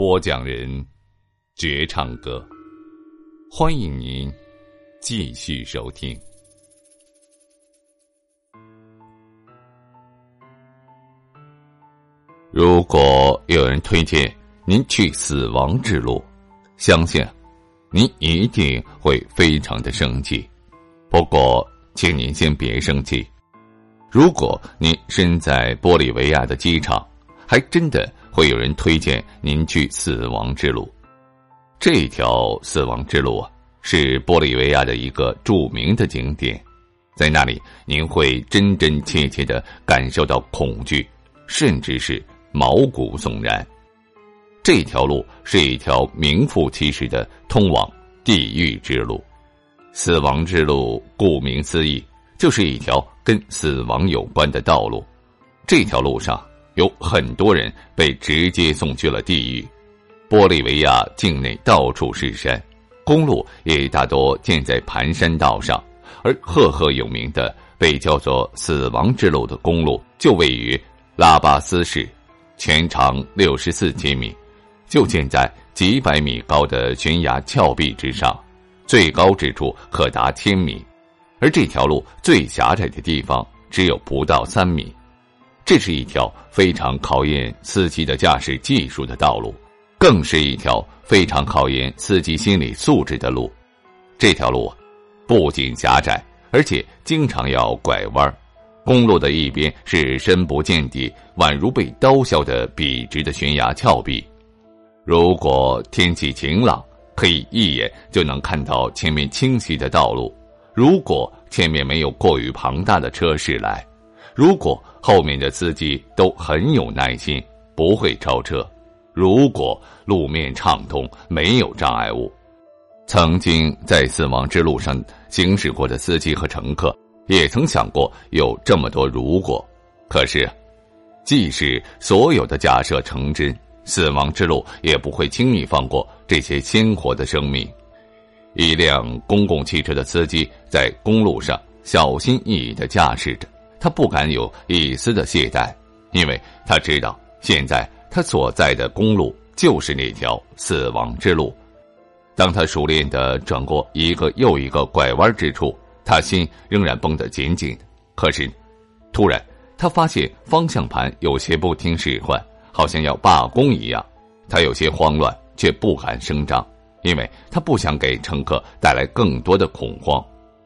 播讲人，绝唱歌。欢迎您继续收听。如果有人推荐您去死亡之路，相信您一定会非常的生气。不过，请您先别生气。如果您身在玻利维亚的机场，还真的。会有人推荐您去死亡之路，这条死亡之路啊，是玻利维亚的一个著名的景点，在那里您会真真切切的感受到恐惧，甚至是毛骨悚然。这条路是一条名副其实的通往地狱之路，死亡之路顾名思义，就是一条跟死亡有关的道路。这条路上。有很多人被直接送去了地狱。玻利维亚境内到处是山，公路也大多建在盘山道上，而赫赫有名的被叫做“死亡之路”的公路就位于拉巴斯市，全长六十四千米，就建在几百米高的悬崖峭壁之上，最高之处可达千米，而这条路最狭窄的地方只有不到三米。这是一条非常考验司机的驾驶技术的道路，更是一条非常考验司机心理素质的路。这条路不仅狭窄，而且经常要拐弯。公路的一边是深不见底、宛如被刀削的笔直的悬崖峭壁。如果天气晴朗，可以一眼就能看到前面清晰的道路；如果前面没有过于庞大的车驶来。如果后面的司机都很有耐心，不会超车；如果路面畅通，没有障碍物，曾经在死亡之路上行驶过的司机和乘客，也曾想过有这么多如果。可是，即使所有的假设成真，死亡之路也不会轻易放过这些鲜活的生命。一辆公共汽车的司机在公路上小心翼翼的驾驶着。他不敢有一丝的懈怠，因为他知道现在他所在的公路就是那条死亡之路。当他熟练的转过一个又一个拐弯之处，他心仍然绷得紧紧的。可是，突然他发现方向盘有些不听使唤，好像要罢工一样。他有些慌乱，却不敢声张，因为他不想给乘客带来更多的恐慌。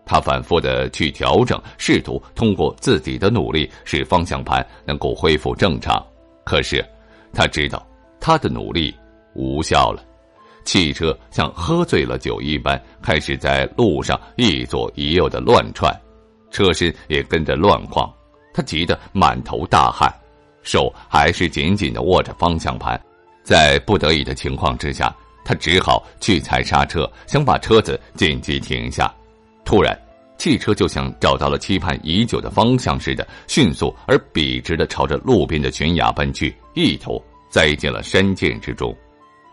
他反复的去调整，试图通过自己的努力使方向盘能够恢复正常。可是，他知道他的努力无效了。汽车像喝醉了酒一般，开始在路上一左一右的乱窜，车身也跟着乱晃。他急得满头大汗，手还是紧紧的握着方向盘。在不得已的情况之下，他只好去踩刹车，想把车子紧急停下。突然，汽车就像找到了期盼已久的方向似的，迅速而笔直的朝着路边的悬崖奔去，一头栽进了山涧之中。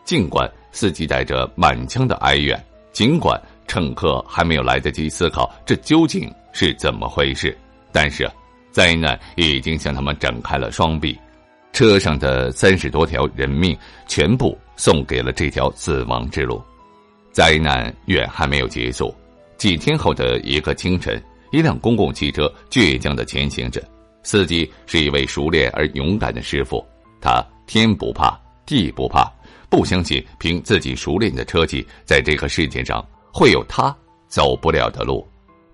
尽管司机带着满腔的哀怨，尽管乘客还没有来得及思考这究竟是怎么回事，但是灾难已经向他们展开了双臂。车上的三十多条人命全部送给了这条死亡之路。灾难远还没有结束。几天后的一个清晨，一辆公共汽车倔强的前行着，司机是一位熟练而勇敢的师傅。他天不怕地不怕，不相信凭自己熟练的车技，在这个世界上会有他走不了的路。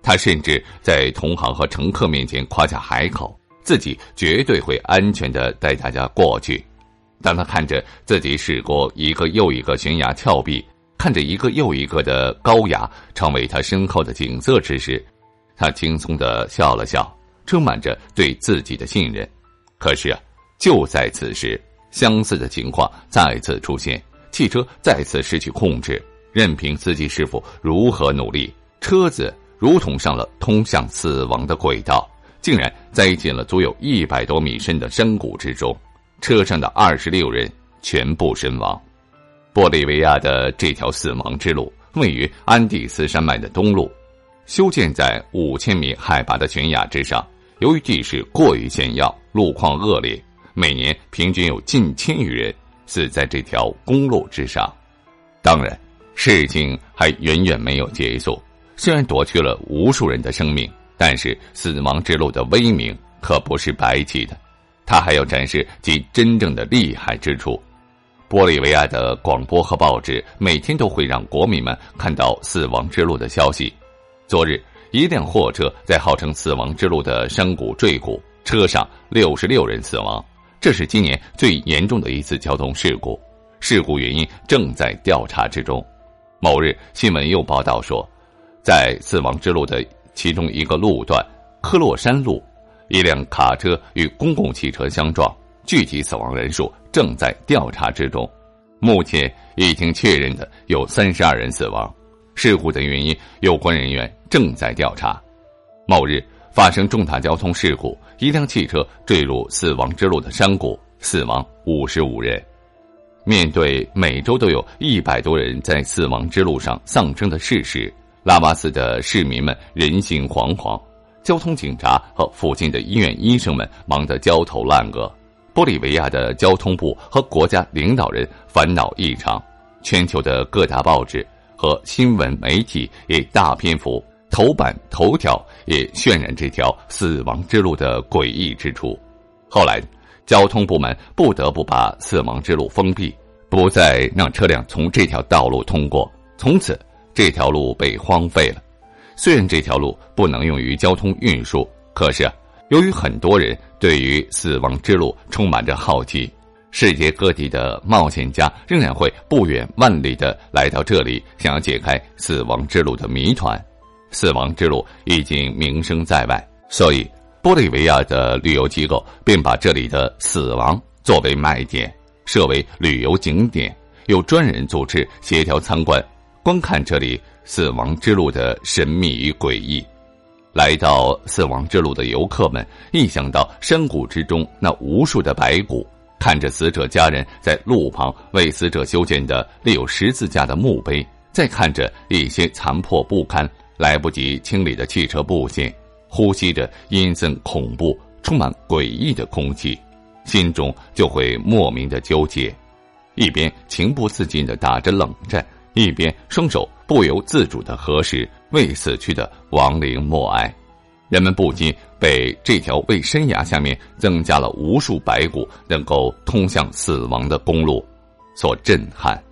他甚至在同行和乘客面前夸下海口，自己绝对会安全的带大家过去。当他看着自己驶过一个又一个悬崖峭壁，看着一个又一个的高崖成为他身后的景色之时，他轻松的笑了笑，充满着对自己的信任。可是啊，就在此时，相似的情况再次出现，汽车再次失去控制，任凭司机师傅如何努力，车子。如同上了通向死亡的轨道，竟然栽进了足有一百多米深的山谷之中。车上的二十六人全部身亡。玻利维亚的这条死亡之路位于安第斯山脉的东麓，修建在五千米海拔的悬崖之上。由于地势过于险要，路况恶劣，每年平均有近千余人死在这条公路之上。当然，事情还远远没有结束。虽然夺去了无数人的生命，但是死亡之路的威名可不是白起的，他还要展示其真正的厉害之处。玻利维亚的广播和报纸每天都会让国民们看到死亡之路的消息。昨日，一辆货车在号称死亡之路的山谷坠谷，车上六十六人死亡，这是今年最严重的一次交通事故。事故原因正在调查之中。某日新闻又报道说。在死亡之路的其中一个路段，科洛山路，一辆卡车与公共汽车相撞，具体死亡人数正在调查之中。目前已经确认的有三十二人死亡，事故的原因有关人员正在调查。某日发生重大交通事故，一辆汽车坠入死亡之路的山谷，死亡五十五人。面对每周都有一百多人在死亡之路上丧生的事实。拉巴斯的市民们人心惶惶，交通警察和附近的医院医生们忙得焦头烂额。玻利维亚的交通部和国家领导人烦恼异常，全球的各大报纸和新闻媒体也大篇幅头版头条也渲染这条死亡之路的诡异之处。后来，交通部门不得不把死亡之路封闭，不再让车辆从这条道路通过，从此。这条路被荒废了。虽然这条路不能用于交通运输，可是由于很多人对于死亡之路充满着好奇，世界各地的冒险家仍然会不远万里的来到这里，想要解开死亡之路的谜团。死亡之路已经名声在外，所以玻利维亚的旅游机构便把这里的死亡作为卖点，设为旅游景点，有专人组织协调参观。观看这里死亡之路的神秘与诡异，来到死亡之路的游客们一想到山谷之中那无数的白骨，看着死者家人在路旁为死者修建的立有十字架的墓碑，再看着一些残破不堪、来不及清理的汽车部件，呼吸着阴森恐怖、充满诡异的空气，心中就会莫名的纠结，一边情不自禁的打着冷战。一边双手不由自主的合十，为死去的亡灵默哀。人们不禁被这条为山崖下面增加了无数白骨、能够通向死亡的公路所震撼。